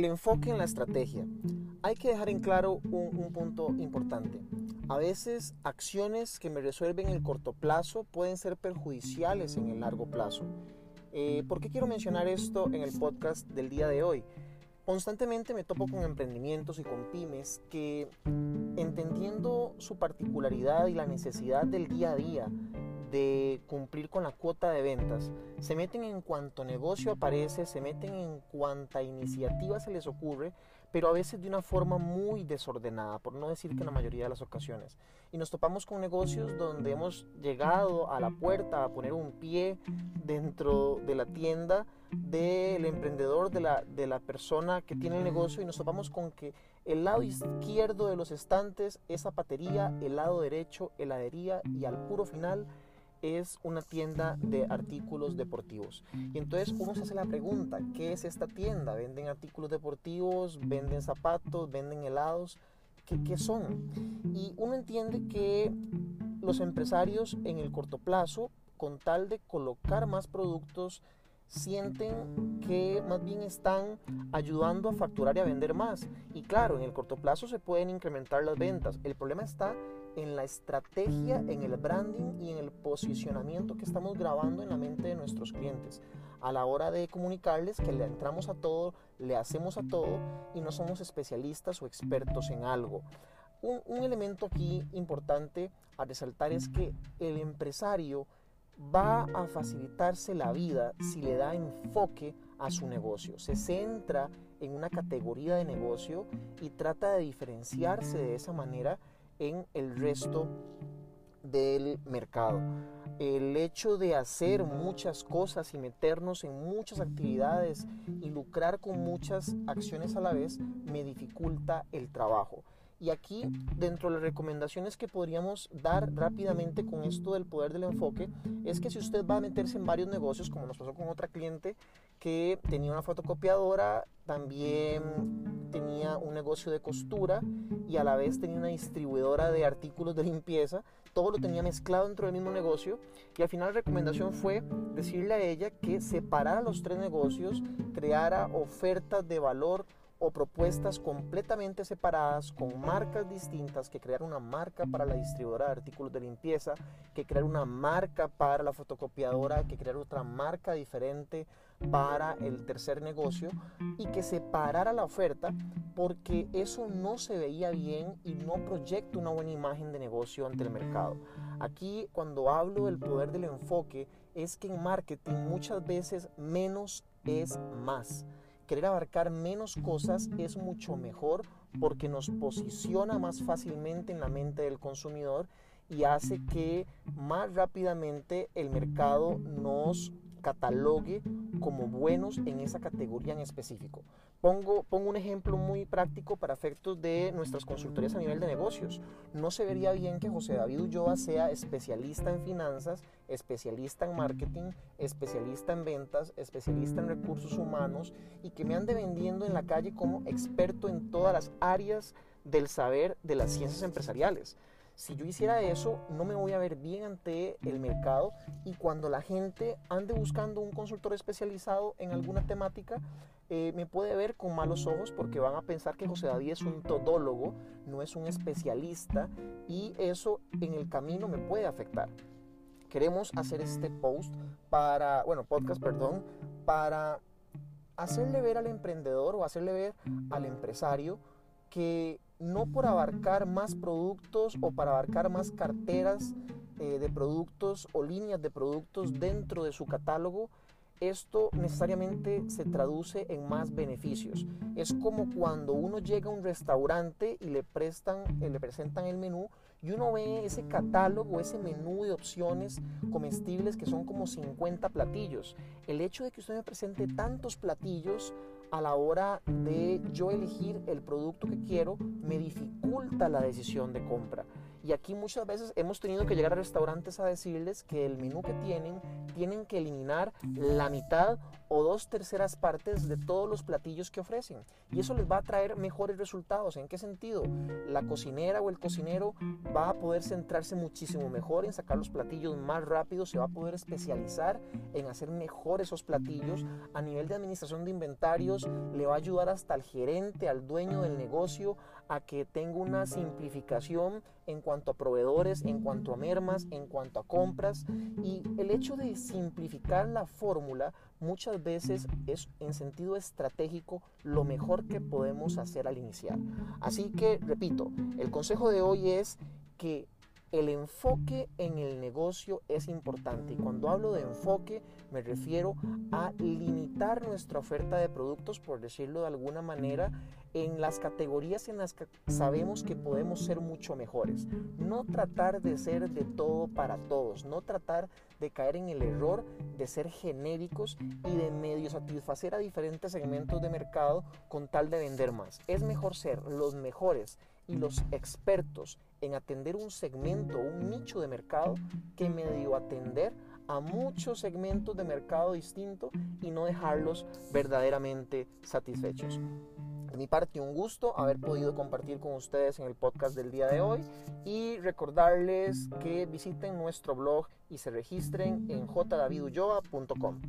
El enfoque en la estrategia. Hay que dejar en claro un, punto importante. A veces acciones que me resuelven en el corto plazo pueden ser perjudiciales en el largo plazo. Eh, ¿Por qué quiero mencionar esto en el podcast del día de hoy? Constantemente me topo con emprendimientos y con pymes que, entendiendo su particularidad y la necesidad del día a día de cumplir con la cuota de ventas, se meten en cuanto negocio aparece, se meten en cuanta iniciativa se les ocurre, pero a veces de una forma muy desordenada, por no decir que en la mayoría de las ocasiones. Y nos topamos con negocios donde hemos llegado a la puerta a poner un pie dentro de la tienda del emprendedor, de la, de la persona que tiene el negocio y nos topamos con que el lado izquierdo de los estantes es zapatería, el lado derecho heladería y al puro final es una tienda de artículos deportivos. Y entonces uno se hace la pregunta, ¿qué es esta tienda? ¿Venden artículos deportivos? ¿Venden zapatos? ¿Venden helados? ¿Qué, qué son? Y uno entiende que los empresarios en el corto plazo, con tal de colocar más productos, sienten que más bien están ayudando a facturar y a vender más. Y claro, en el corto plazo se pueden incrementar las ventas. El problema está en la estrategia, en el branding y en el posicionamiento que estamos grabando en la mente de nuestros clientes. A la hora de comunicarles que le entramos a todo, le hacemos a todo y no somos especialistas o expertos en algo. Un, elemento aquí importante a resaltar es que el empresario va a facilitarse la vida si le da enfoque a su negocio. Se centra en una categoría de negocio y trata de diferenciarse de esa manera en el resto del mercado. El hecho de hacer muchas cosas y meternos en muchas actividades y lucrar con muchas acciones a la vez me dificulta el trabajo. Y aquí, dentro de las recomendaciones que podríamos dar rápidamente con esto del poder del enfoque, es que si usted va a meterse en varios negocios, como nos pasó con otra cliente que tenía una fotocopiadora, también tenía un negocio de costura y a la vez tenía una distribuidora de artículos de limpieza, todo lo tenía mezclado dentro del mismo negocio y al final la recomendación fue decirle a ella que separara los tres negocios, creara ofertas de valor o propuestas completamente separadas con marcas distintas, que crear una marca para la distribuidora de artículos de limpieza, que crear una marca para la fotocopiadora, que crear otra marca diferente para el tercer negocio y que separara la oferta porque eso no se veía bien y no proyecta una buena imagen de negocio ante el mercado. Aquí cuando hablo del poder del enfoque es que en marketing muchas veces menos es más querer abarcar menos cosas es mucho mejor porque nos posiciona más fácilmente en la mente del consumidor y hace que más rápidamente el mercado nos catalogue como buenos en esa categoría en específico. Pongo, pongo un ejemplo muy práctico para efectos de nuestras consultorías a nivel de negocios. No se vería bien que José David Ulloa sea especialista en finanzas, especialista en marketing, especialista en ventas, especialista en recursos humanos y que me ande vendiendo en la calle como experto en todas las áreas del saber de las ciencias empresariales. Si yo hiciera eso, no me voy a ver bien ante el mercado y cuando la gente ande buscando un consultor especializado en alguna temática, eh, me puede ver con malos ojos porque van a pensar que José David es un todólogo, no es un especialista y eso en el camino me puede afectar. Queremos hacer este post para, bueno, podcast, perdón, para hacerle ver al emprendedor o hacerle ver al empresario que no por abarcar más productos o para abarcar más carteras eh, de productos o líneas de productos dentro de su catálogo, esto necesariamente se traduce en más beneficios. Es como cuando uno llega a un restaurante y le prestan, eh, le presentan el menú y uno ve ese catálogo, ese menú de opciones comestibles que son como 50 platillos. El hecho de que usted me presente tantos platillos a la hora de yo elegir el producto que quiero me dificulta la decisión de compra. Y aquí muchas veces hemos tenido que llegar a restaurantes a decirles que el menú que tienen tienen que eliminar la mitad o dos terceras partes de todos los platillos que ofrecen. Y eso les va a traer mejores resultados. ¿En qué sentido? La cocinera o el cocinero va a poder centrarse muchísimo mejor en sacar los platillos más rápido, se va a poder especializar en hacer mejor esos platillos. A nivel de administración de inventarios, le va a ayudar hasta al gerente, al dueño del negocio, a que tenga una simplificación en cuanto a proveedores, en cuanto a mermas, en cuanto a compras. Y el hecho de simplificar la fórmula muchas veces es en sentido estratégico lo mejor que podemos hacer al iniciar. Así que, repito, el consejo de hoy es que el enfoque en el negocio es importante y cuando hablo de enfoque me refiero a limitar nuestra oferta de productos, por decirlo de alguna manera, en las categorías en las que sabemos que podemos ser mucho mejores. No tratar de ser de todo para todos, no tratar de caer en el error de ser genéricos y de medio satisfacer a diferentes segmentos de mercado con tal de vender más. Es mejor ser los mejores y los expertos en atender un segmento, un nicho de mercado, que medio atender a muchos segmentos de mercado distinto y no dejarlos verdaderamente satisfechos. De mi parte, un gusto haber podido compartir con ustedes en el podcast del día de hoy y recordarles que visiten nuestro blog y se registren en jdavidulloa.com.